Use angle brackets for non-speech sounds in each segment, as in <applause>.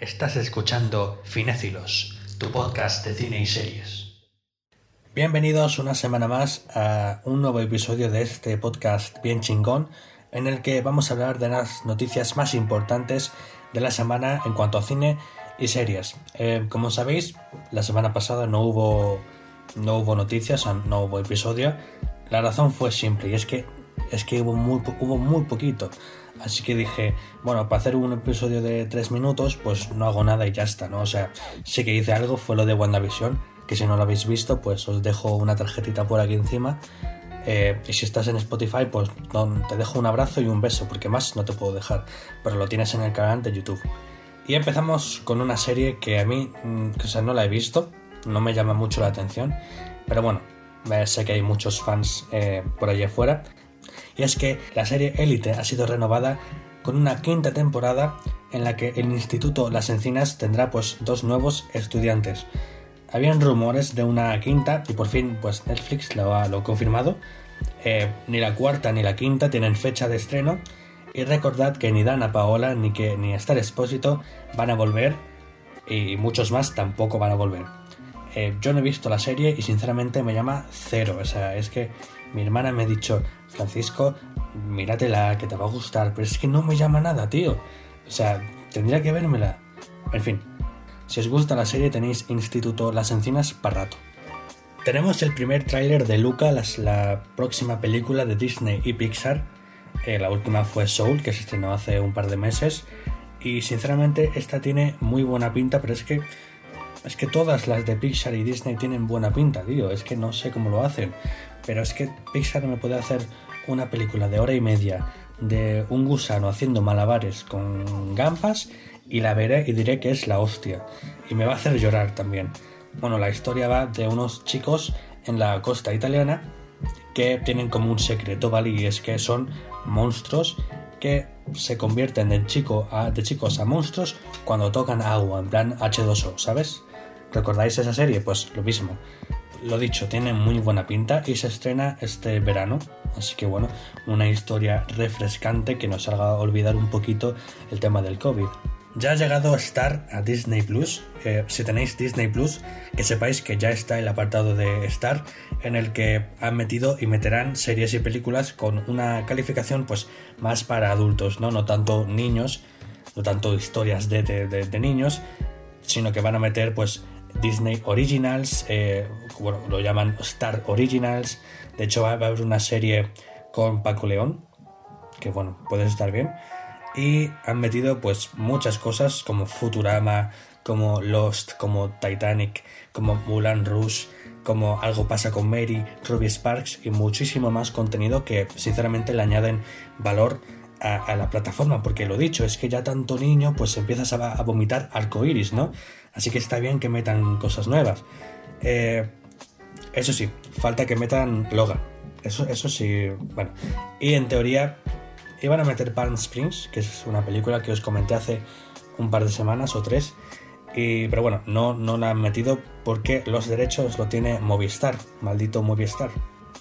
Estás escuchando Finécilos, tu podcast de cine y series. Bienvenidos una semana más a un nuevo episodio de este podcast bien chingón, en el que vamos a hablar de las noticias más importantes de la semana en cuanto a cine y series. Eh, como sabéis, la semana pasada no hubo, no hubo noticias, no hubo episodio. La razón fue simple y es que, es que hubo, muy, hubo muy poquito. Así que dije, bueno, para hacer un episodio de 3 minutos, pues no hago nada y ya está, ¿no? O sea, sí que hice algo, fue lo de WandaVision, que si no lo habéis visto, pues os dejo una tarjetita por aquí encima. Eh, y si estás en Spotify, pues te dejo un abrazo y un beso, porque más no te puedo dejar, pero lo tienes en el canal de YouTube. Y empezamos con una serie que a mí, mm, o sea, no la he visto, no me llama mucho la atención, pero bueno, sé que hay muchos fans eh, por allí afuera. Y es que la serie Elite ha sido renovada con una quinta temporada en la que el Instituto Las Encinas tendrá pues dos nuevos estudiantes. Habían rumores de una quinta y por fin pues Netflix lo ha, lo confirmado. Eh, ni la cuarta ni la quinta tienen fecha de estreno y recordad que ni Dana Paola ni que ni Star Expósito van a volver y muchos más tampoco van a volver. Eh, yo no he visto la serie y sinceramente me llama cero. O sea, es que mi hermana me ha dicho, Francisco, míratela, que te va a gustar, pero es que no me llama nada, tío. O sea, tendría que vérmela. En fin, si os gusta la serie tenéis Instituto Las Encinas para rato. Tenemos el primer tráiler de Luca, la próxima película de Disney y Pixar. Eh, la última fue Soul, que se estrenó hace un par de meses. Y sinceramente esta tiene muy buena pinta, pero es que es que todas las de Pixar y Disney tienen buena pinta, tío. Es que no sé cómo lo hacen. Pero es que Pixar me puede hacer una película de hora y media de un gusano haciendo malabares con gambas y la veré y diré que es la hostia. Y me va a hacer llorar también. Bueno, la historia va de unos chicos en la costa italiana que tienen como un secreto, ¿vale? Y es que son monstruos que se convierten de, chico a, de chicos a monstruos cuando tocan agua, en plan H2O, ¿sabes? ¿Recordáis esa serie? Pues lo mismo. Lo dicho, tiene muy buena pinta y se estrena este verano. Así que bueno, una historia refrescante que nos haga olvidar un poquito el tema del COVID. Ya ha llegado Star a Disney Plus. Eh, si tenéis Disney Plus, que sepáis que ya está el apartado de Star en el que han metido y meterán series y películas con una calificación pues más para adultos, no, no tanto niños, no tanto historias de, de niños, sino que van a meter pues Disney Originals, eh, bueno, lo llaman Star Originals. De hecho, va a haber una serie con Paco León, que bueno, puede estar bien. Y han metido pues muchas cosas como Futurama, como Lost, como Titanic, como Mulan Rouge, como Algo pasa con Mary, Ruby Sparks y muchísimo más contenido que sinceramente le añaden valor a, la plataforma, porque lo dicho, es que ya tanto niño pues empiezas a, a vomitar arcoiris, ¿no? Así que está bien que metan cosas nuevas. Eh, eso sí, falta que metan Logan. Eso, eso sí, bueno. Y en teoría iban a meter Palm Springs, que es una película que os comenté hace un par de semanas o tres. Y, pero bueno, no, no la han metido porque los derechos lo tiene Movistar, maldito Movistar.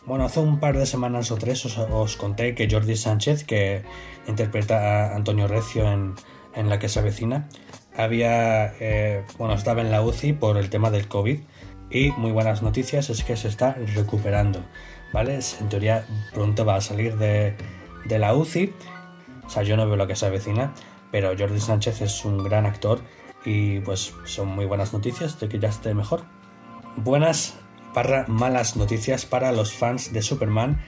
Bueno, hace un par de semanas o tres os, conté que Jordi Sánchez, que interpreta a Antonio Recio en, en La que se avecina, había, eh, bueno, estaba en la UCI por el tema del COVID y muy buenas noticias es que se está recuperando, ¿vale? En teoría pronto va a salir de, de la UCI, o sea, yo no veo lo que se avecina, pero Jordi Sánchez es un gran actor y pues son muy buenas noticias de que ya esté mejor. Buenas para malas noticias para los fans de Superman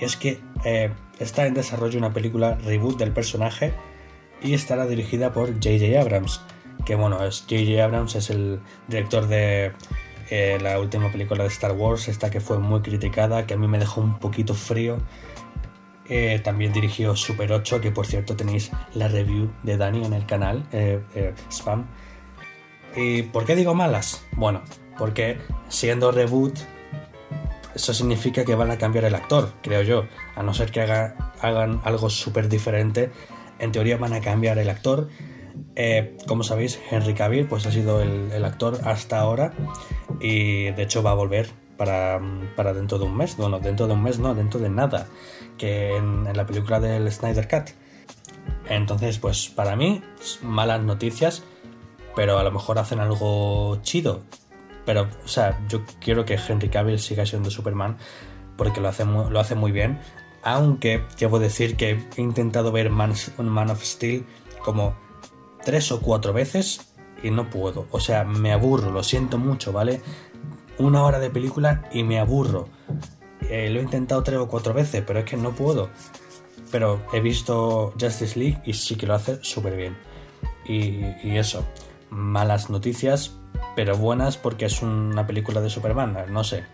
es que eh, está en desarrollo una película reboot del personaje y estará dirigida por J.J. Abrams que bueno, J.J. Abrams es el director de eh, la última película de Star Wars, esta que fue muy criticada, que a mí me dejó un poquito frío. Eh, también dirigió Super 8, que por cierto tenéis la review de Dani en el canal, eh, Spam. ¿Y por qué digo malas? Bueno, porque siendo reboot, eso significa que van a cambiar el actor, creo yo. A no ser que hagan algo súper diferente, en teoría van a cambiar el actor eh, como sabéis, Henry Cavill pues, ha sido el, actor hasta ahora y de hecho va a volver para, dentro de un mes. Bueno, dentro de un mes no, dentro de nada, que en, la película del Snyder Cut. Entonces, pues para mí, malas noticias, pero a lo mejor hacen algo chido. Pero, o sea, yo quiero que Henry Cavill siga siendo Superman porque lo hace muy, lo hace muy bien. Aunque, debo decir que he intentado ver Man, Man of Steel como tres o cuatro veces y no puedo. O sea, me aburro, lo siento mucho, ¿vale? Una hora de película y me aburro. Eh, lo he intentado tres o cuatro veces, pero es que no puedo. Pero he visto Justice League y sí que lo hace súper bien. Y, y, eso, malas noticias, pero buenas porque es una película de Superman, no sé.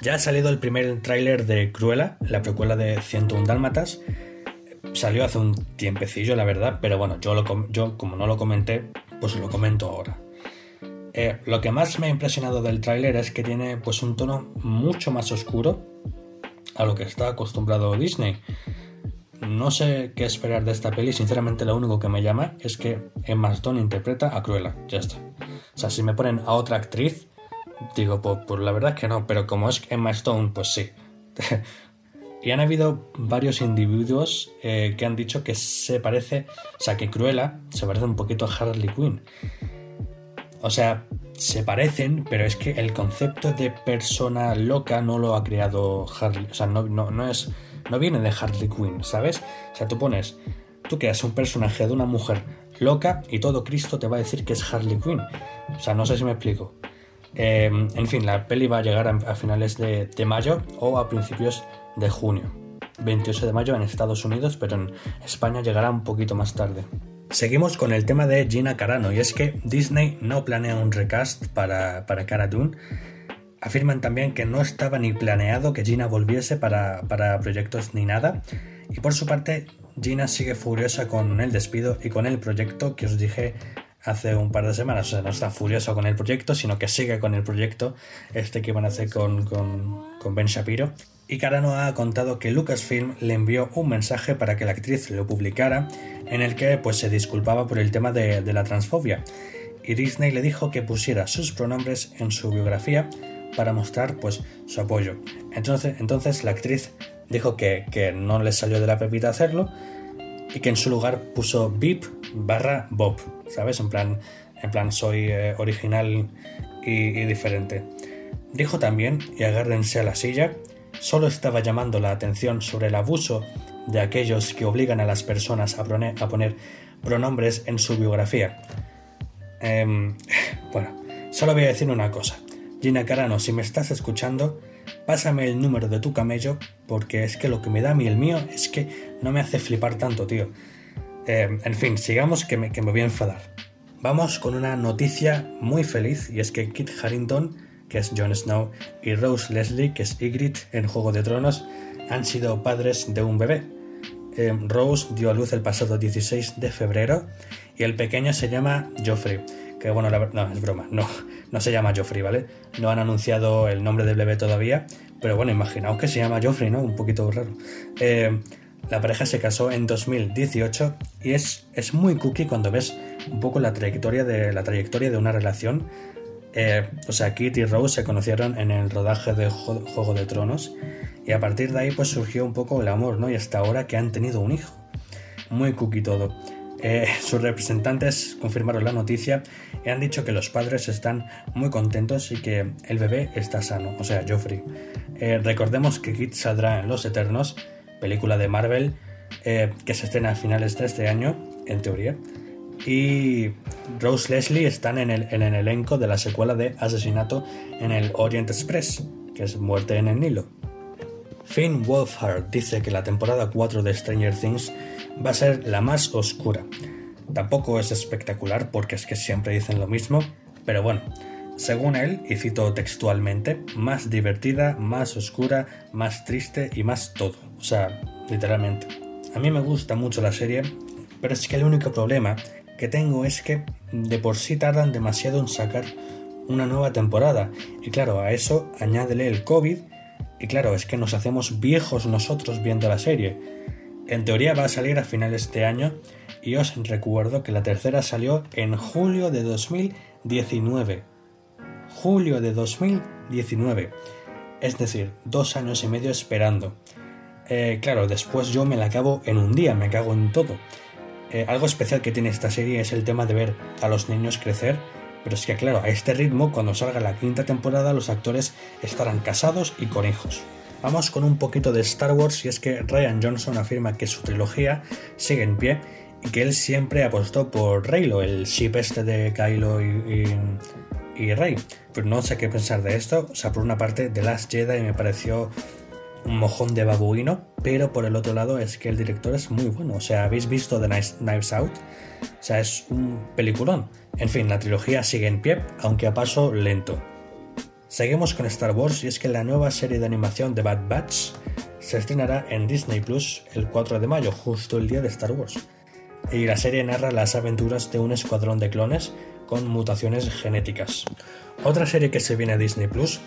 Ya ha salido el primer tráiler de Cruella, la precuela de 101 Dálmatas. Salió hace un tiempecillo, la verdad, pero bueno, yo, lo, yo como no lo comenté, pues lo comento ahora. Eh, lo que más me ha impresionado del tráiler es que tiene pues un tono mucho más oscuro a lo que está acostumbrado Disney. No sé qué esperar de esta peli, sinceramente lo único que me llama es que Emma Stone interpreta a Cruella, ya está. O sea, si me ponen a otra actriz, digo, pues, pues la verdad es que no, pero como es Emma Stone, pues sí. <laughs> y han habido varios individuos eh, que han dicho que se parece, o sea, que Cruella se parece un poquito a Harley Quinn. O sea, se parecen, pero es que el concepto de persona loca no lo ha creado Harley. O sea, no, no, es. No viene de Harley Quinn, ¿sabes? O sea, tú pones. Tú creas un personaje de una mujer loca y todo Cristo te va a decir que es Harley Quinn. O sea, no sé si me explico. Em, en fin, la peli va a llegar a, finales de, de, mayo o a principios de junio. 28 de mayo en Estados Unidos, pero en España llegará un poquito más tarde. Seguimos con el tema de Gina Carano, y es que Disney no planea un recast para, para Cara Dune. Afirman también que no estaba ni planeado que Gina volviese para, para proyectos ni nada. Y por su parte, Gina sigue furiosa con el despido y con el proyecto que os dije hace un par de semanas. O sea, no está furiosa con el proyecto, sino que sigue con el proyecto este que van a hacer con, con, con Ben Shapiro. Y Carano ha contado que Lucasfilm le envió un mensaje para que la actriz lo publicara en el que pues, se disculpaba por el tema de, la transfobia. Y Disney le dijo que pusiera sus pronombres en su biografía para mostrar pues, su apoyo. Entonces, entonces la actriz dijo que, no le salió de la pepita hacerlo y que en su lugar puso Beep barra Bob, ¿sabes? En plan, en plan soy eh, original y, y diferente. Dijo también, y agárrense a la silla, solo estaba llamando la atención sobre el abuso de aquellos que obligan a las personas a poner, pronombres en su biografía. Em, <laughs> bueno, solo voy a decir una cosa. Gina Carano, si me estás escuchando, pásame el número de tu camello, porque es que lo que me da a mí el mío es que no me hace flipar tanto, tío. Em, en fin, sigamos que me, que me voy a enfadar. Vamos con una noticia muy feliz, y es que Kit Harrington que es Jon Snow, y Rose Leslie, que es Ygritte en Juego de Tronos, han sido padres de un bebé. Eh, Rose dio a luz el pasado 16 de febrero y el pequeño se llama Joffrey. Que bueno, no, es broma, no, no se llama Joffrey, ¿vale? No han anunciado el nombre del bebé todavía, pero bueno, imaginaos que se llama Joffrey, ¿no? Un poquito raro. Eh, la pareja se casó en 2018 y es, es muy cookie cuando ves un poco la trayectoria de, la trayectoria de una relación eh, sea, Kit y Rose se conocieron en el rodaje de Juego de Tronos y a partir de ahí pues surgió un poco el amor, ¿no? Y hasta ahora que han tenido un hijo. Muy cookie todo. Eh, <laughs> sus representantes confirmaron la noticia y han dicho que los padres están muy contentos y que el bebé está sano, o sea, Joffrey. Eh, recordemos que Kit saldrá en Los Eternos, película de Marvel, que se estrena a finales de este año, en teoría y Rose Leslie están en el, en el elenco de la secuela de Asesinato en el Orient Express, que es Muerte en el Nilo. Finn Wolfhard dice que la temporada 4 de Stranger Things va a ser la más oscura. Tampoco es espectacular porque es que siempre dicen lo mismo, pero bueno, según él, y cito textualmente, más divertida, más oscura, más triste y más todo. O sea, literalmente. A mí me gusta mucho la serie, pero es que el único problema que tengo es que de por sí tardan demasiado en sacar una nueva temporada. Y claro, a eso añádele el COVID. Y claro, es que nos hacemos viejos nosotros viendo la serie. En teoría va a salir a finales de año y os recuerdo que la tercera salió en julio de 2019. Julio de 2019. Es decir, dos años y medio esperando. Eh, claro, después yo me la acabo en un día, me cago en todo. Eh, algo especial que tiene esta serie es el tema de ver a los niños crecer, pero es que claro, a este ritmo, cuando salga la quinta temporada, los actores estarán casados y con hijos. Vamos con un poquito de Star Wars y es que Ryan Johnson afirma que su trilogía sigue en pie y que él siempre apostó por Reylo, el ship este de Kylo y, y, Rey. Pero no sé qué pensar de esto. O sea, por una parte, The Last Jedi me pareció un mojón de babuino, pero por el otro lado es que el director es muy bueno. O sea, ¿habéis visto The Knives Out? O sea, es un peliculón. En fin, la trilogía sigue en pie, aunque a paso lento. Seguimos con Star Wars y es que la nueva serie de animación de Bad Batch se estrenará en Disney Plus el 4 de mayo, justo el día de Star Wars. Y la serie narra las aventuras de un escuadrón de clones con mutaciones genéticas. Otra serie que se viene a Disney Plus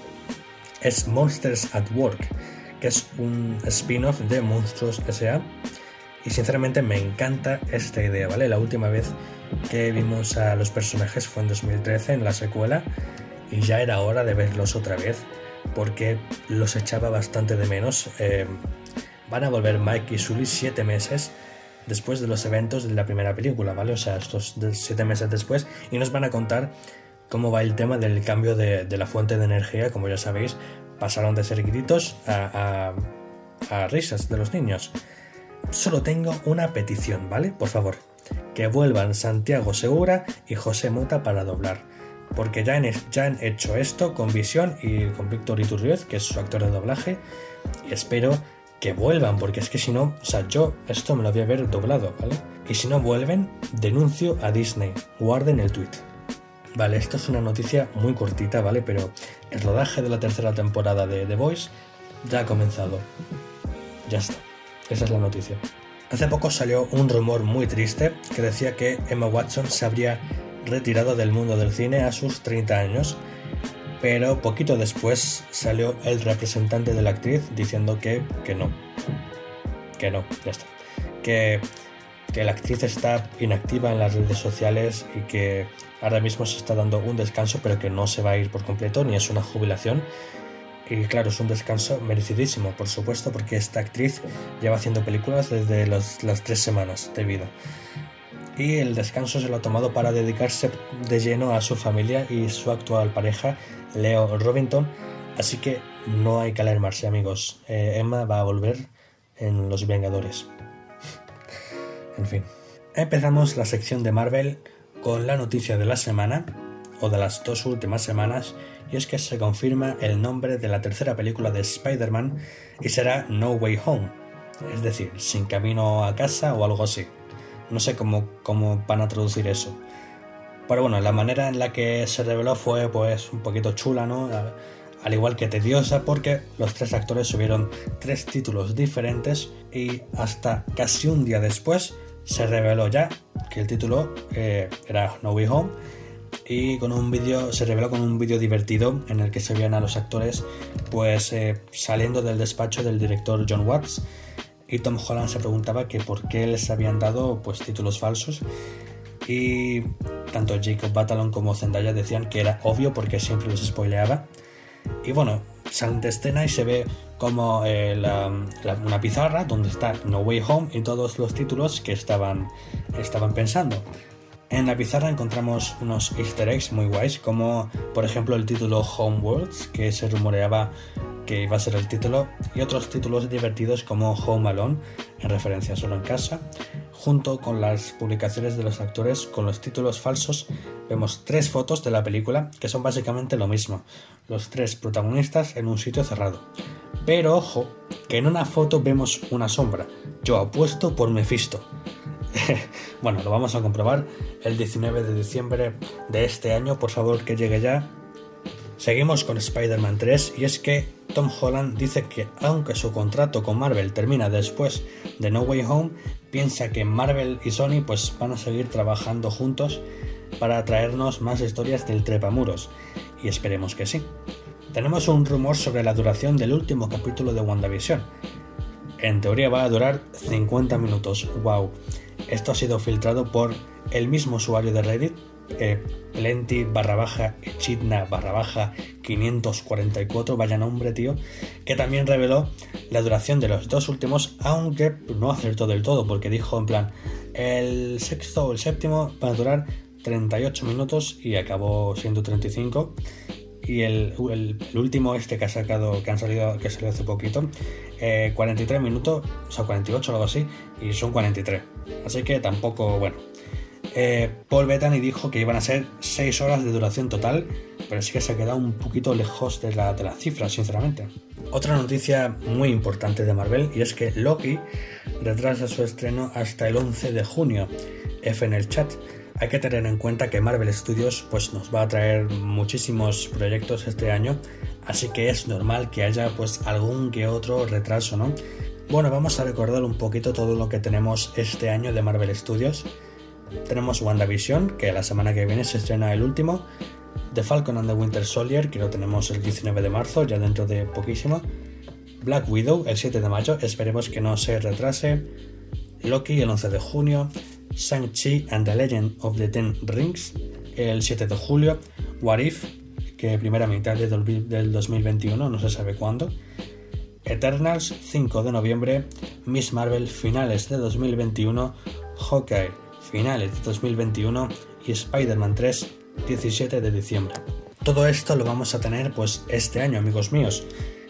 es Monsters at Work, que es un spin-off de Monstruos S.A. Y sinceramente me encanta esta idea, ¿vale? La última vez que vimos a los personajes fue en 2013 en la secuela y ya era hora de verlos otra vez porque los echaba bastante de menos. Eh, van a volver Mike y Sully siete meses después de los eventos de la primera película, ¿vale? O sea, estos siete meses después y nos van a contar cómo va el tema del cambio de, la fuente de energía, como ya sabéis, pasaron de ser gritos a, risas de los niños. Solo tengo una petición, ¿vale? Por favor, que vuelvan Santiago Segura y José Mota para doblar porque ya han, ya han hecho esto con Visión y con Víctor Iturrioz, que es su actor de doblaje, y espero que vuelvan, porque es que si no, o sea, yo esto me lo voy a ver doblado, ¿vale? Y si no vuelven, denuncio a Disney, guarden el tweet. Vale, esto es una noticia muy cortita, ¿vale? Pero el rodaje de la tercera temporada de The Voice ya ha comenzado. Ya está. Esa es la noticia. Hace poco salió un rumor muy triste que decía que Emma Watson se habría retirado del mundo del cine a sus 30 años, pero poquito después salió el representante de la actriz diciendo que, que no, que no, ya está, que, que la actriz está inactiva en las redes sociales y que ahora mismo se está dando un descanso, pero que no se va a ir por completo ni es una jubilación. Y claro, es un descanso merecidísimo, por supuesto, porque esta actriz lleva haciendo películas desde las tres semanas de vida y el descanso se lo ha tomado para dedicarse de lleno a su familia y su actual pareja, Leo Robinson. Así que no hay que alarmarse, amigos. Eh, Emma va a volver en Los Vengadores. En fin. Empezamos la sección de Marvel con la noticia de la semana, o de las dos últimas semanas, y es que se confirma el nombre de la tercera película de Spider-Man y será No Way Home, es decir, sin camino a casa o algo así. No sé cómo, cómo van a traducir eso. Pero bueno, la manera en la que se reveló fue pues un poquito chula, ¿no? Al igual que tediosa porque los tres actores subieron tres títulos diferentes y hasta casi un día después se reveló ya que el título eh, era No Way Home y con un vídeo se reveló con un vídeo divertido en el que se veían a los actores pues eh, saliendo del despacho del director John Watts y Tom Holland se preguntaba que por qué les habían dado pues títulos falsos y tanto Jacob Batalon como Zendaya decían que era obvio porque siempre los spoileaba y bueno salen de escena y se ve como eh, una pizarra donde está No Way Home y todos los títulos que estaban, estaban pensando. En la pizarra encontramos unos easter eggs muy guays, como por ejemplo el título Homeworlds, que se rumoreaba que iba a ser el título, y otros títulos divertidos como Home Alone, en referencia solo en casa. Junto con las publicaciones de los actores con los títulos falsos, vemos tres fotos de la película que son básicamente lo mismo, los tres protagonistas en un sitio cerrado. Pero ojo, que en una foto vemos una sombra, yo apuesto por Mephisto. <laughs> bueno, lo vamos a comprobar el 19 de diciembre de este año, por favor que llegue ya. Seguimos con Spider-Man 3 y es que Tom Holland dice que aunque su contrato con Marvel termina después de No Way Home, piensa que Marvel y Sony pues van a seguir trabajando juntos para traernos más historias del trepamuros y esperemos que sí. Tenemos un rumor sobre la duración del último capítulo de WandaVision. En teoría va a durar 50 minutos. ¡Wow! Esto ha sido filtrado por el mismo usuario de Reddit, eh, plenty barra baja echidna barra baja 544, vaya nombre tío, que también reveló la duración de los dos últimos, aunque no acertó del todo, porque dijo en plan, El sexto o el séptimo van a durar 38 minutos y acabó siendo 35. Y el, último, este que ha sacado, que han salido, que salió hace poquito, 43 eh, minutos, o sea, 48 o algo así, y son 43. Así que tampoco, bueno. Eh, Paul Bettany dijo que iban a ser 6 horas de duración total, pero sí que se ha quedado un poquito lejos de la, de la cifra, sinceramente. Otra noticia muy importante de Marvel y es que Loki retrasa su estreno hasta el 11 de junio. F en el chat. Hay que tener en cuenta que Marvel Studios pues, nos va a traer muchísimos proyectos este año, así que es normal que haya pues algún que otro retraso, ¿no? Bueno, vamos a recordar un poquito todo lo que tenemos este año de Marvel Studios. Tenemos WandaVision, que la semana que viene se estrena el último. The Falcon and the Winter Soldier, que lo tenemos el 19 de marzo, ya dentro de poquísimo. Black Widow, el 7 de mayo, esperemos que no se retrase. Loki, el 11 de junio. Shang-Chi and the Legend of the Ten Rings, el 7 de julio, What If, que primera mitad del 2021, no se sabe cuándo, Eternals, 5 de noviembre, Miss Marvel, finales de 2021, Hawkeye, finales de 2021 y Spider-Man 3, 17 de diciembre. Todo esto lo vamos a tener pues este año, amigos míos.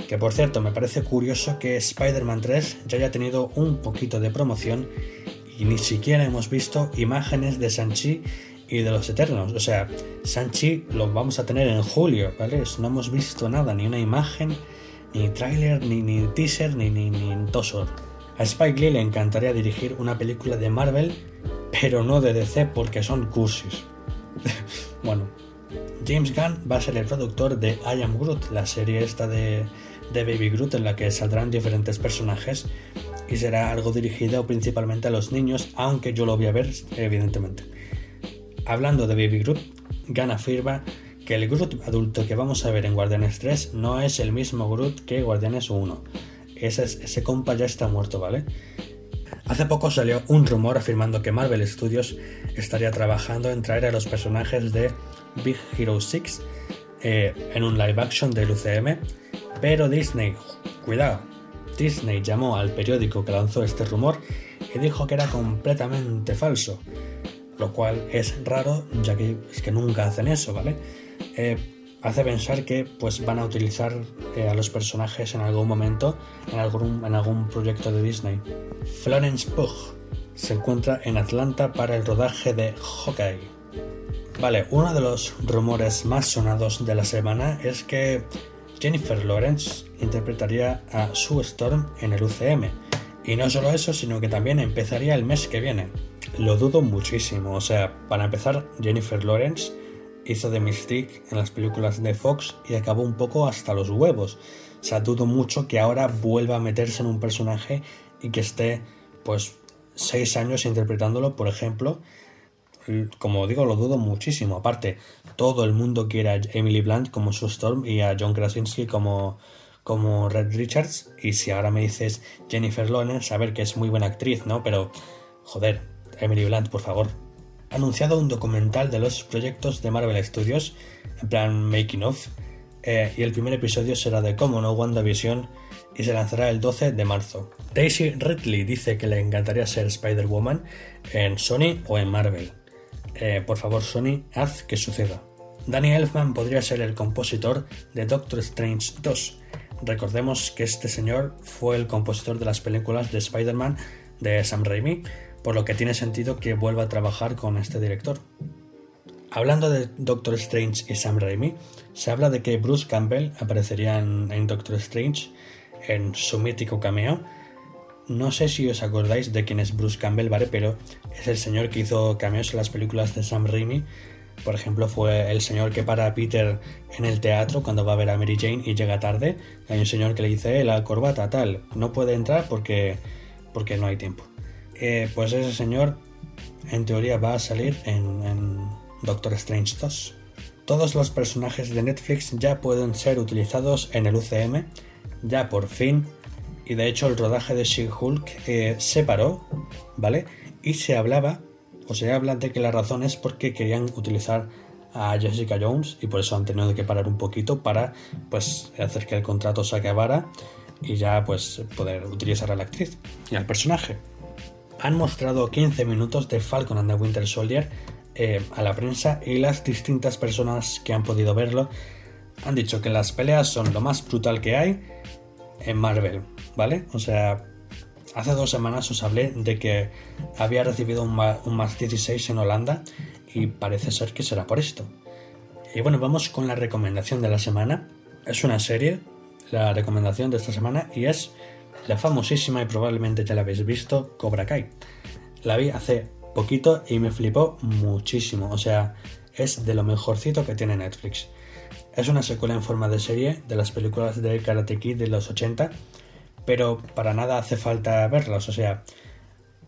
Que por cierto, me parece curioso que Spider-Man 3 ya haya tenido un poquito de promoción y ni siquiera hemos visto imágenes de Sanchi y de los Eternos. O sea, Sanchi lo vamos a tener en julio, ¿vale? No hemos visto nada, ni una imagen, ni tráiler, ni, ni teaser, ni, ni, ni tosor. A Spike Lee le encantaría dirigir una película de Marvel, pero no de DC porque son cursis. <laughs> bueno, James Gunn va a ser el productor de I Am Groot, la serie esta de, de Baby Groot en la que saldrán diferentes personajes y será algo dirigido principalmente a los niños, aunque yo lo voy a ver, evidentemente. Hablando de Baby Groot, Gunn afirma que el Groot adulto que vamos a ver en Guardianes 3 no es el mismo Groot que Guardianes 1. Ese, ese compa ya está muerto, ¿vale? Hace poco salió un rumor afirmando que Marvel Studios estaría trabajando en traer a los personajes de Big Hero 6 eh, en un live action del UCM, pero Disney, cuidado, Disney llamó al periódico que lanzó este rumor y dijo que era completamente falso, lo cual es raro ya que es que nunca hacen eso, ¿vale? Eh, hace pensar que pues van a utilizar eh, a los personajes en algún momento en algún, en algún proyecto de Disney. Florence Pugh se encuentra en Atlanta para el rodaje de Hawkeye. Vale, uno de los rumores más sonados de la semana es que Jennifer Lawrence interpretaría a Sue Storm en el UCM. Y no solo eso, sino que también empezaría el mes que viene. Lo dudo muchísimo. O sea, para empezar, Jennifer Lawrence hizo de Mystique en las películas de Fox y acabó un poco hasta los huevos. O sea, dudo mucho que ahora vuelva a meterse en un personaje y que esté, pues, seis años interpretándolo, por ejemplo, como digo, lo dudo muchísimo. Aparte, todo el mundo quiere a Emily Blunt como Sue Storm y a John Krasinski como, como Red Richards. Y si ahora me dices Jennifer Lawrence, a ver que es muy buena actriz, ¿no? Pero, joder, Emily Blunt, por favor. Anunciado un documental de los proyectos de Marvel Studios, en plan making of, eh, y el primer episodio será de cómo no WandaVision y se lanzará el 12 de marzo. Daisy Ridley dice que le encantaría ser Spider-Woman en Sony o en Marvel. Eh, por favor Sony, haz que suceda. Danny Elfman podría ser el compositor de Doctor Strange 2. Recordemos que este señor fue el compositor de las películas de Spider-Man de Sam Raimi, por lo que tiene sentido que vuelva a trabajar con este director. Hablando de Doctor Strange y Sam Raimi, se habla de que Bruce Campbell aparecería en Doctor Strange en su mítico cameo no sé si os acordáis de quién es Bruce Campbell, ¿vale? Pero es el señor que hizo cameos en las películas de Sam Raimi. Por ejemplo, fue el señor que para a Peter en el teatro cuando va a ver a Mary Jane y llega tarde. Hay un señor que le dice, eh, la corbata tal, no puede entrar porque, porque no hay tiempo. Eh, pues ese señor, en teoría, va a salir en, Doctor Strange 2. Todos los personajes de Netflix ya pueden ser utilizados en el UCM. Ya por fin y de hecho el rodaje de She-Hulk eh, se paró, ¿vale? Y se hablaba, o se habla de que la razón es porque querían utilizar a Jessica Jones y por eso han tenido que parar un poquito para pues hacer que el contrato se acabara y ya pues poder utilizar a la actriz y al personaje. Han mostrado 15 minutos de Falcon and the Winter Soldier eh, a la prensa y las distintas personas que han podido verlo han dicho que las peleas son lo más brutal que hay en Marvel, ¿vale? O sea, hace dos semanas os hablé de que había recibido un, un más 16 en Holanda y parece ser que será por esto. Y bueno, vamos con la recomendación de la semana. Es una serie, la recomendación de esta semana, y es la famosísima y probablemente ya la habéis visto, Cobra Kai. La vi hace poquito y me flipó muchísimo. O sea, es de lo mejorcito que tiene Netflix. Es una secuela en forma de serie de las películas de Karate Kid de los 80, pero para nada hace falta verlas. O sea,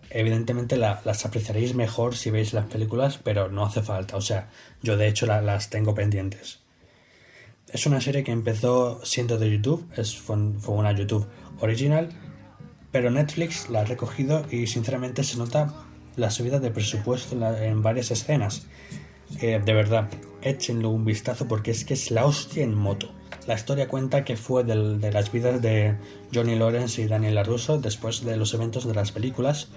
evidentemente las apreciaréis mejor si veis las películas, pero no hace falta. O sea, yo de hecho las tengo pendientes. Es una serie que empezó siendo de YouTube, es, fue, una YouTube original, pero Netflix la ha recogido y sinceramente se nota la subida de presupuesto en, varias escenas. Eh, de verdad, échenlo un vistazo porque es que es la hostia en moto. La historia cuenta que fue de las vidas de Johnny Lawrence y Daniel LaRusso después de los eventos de las películas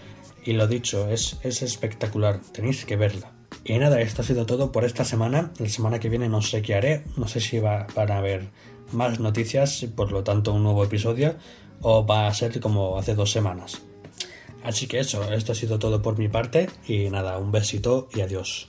y lo dicho, es, es espectacular, tenéis que verla. Y nada, esto ha sido todo por esta semana. La semana que viene no sé qué haré, no sé si va, van a haber más noticias, por lo tanto un nuevo episodio, o va a ser como hace dos semanas. Así que eso, esto ha sido todo por mi parte y nada, un besito y adiós.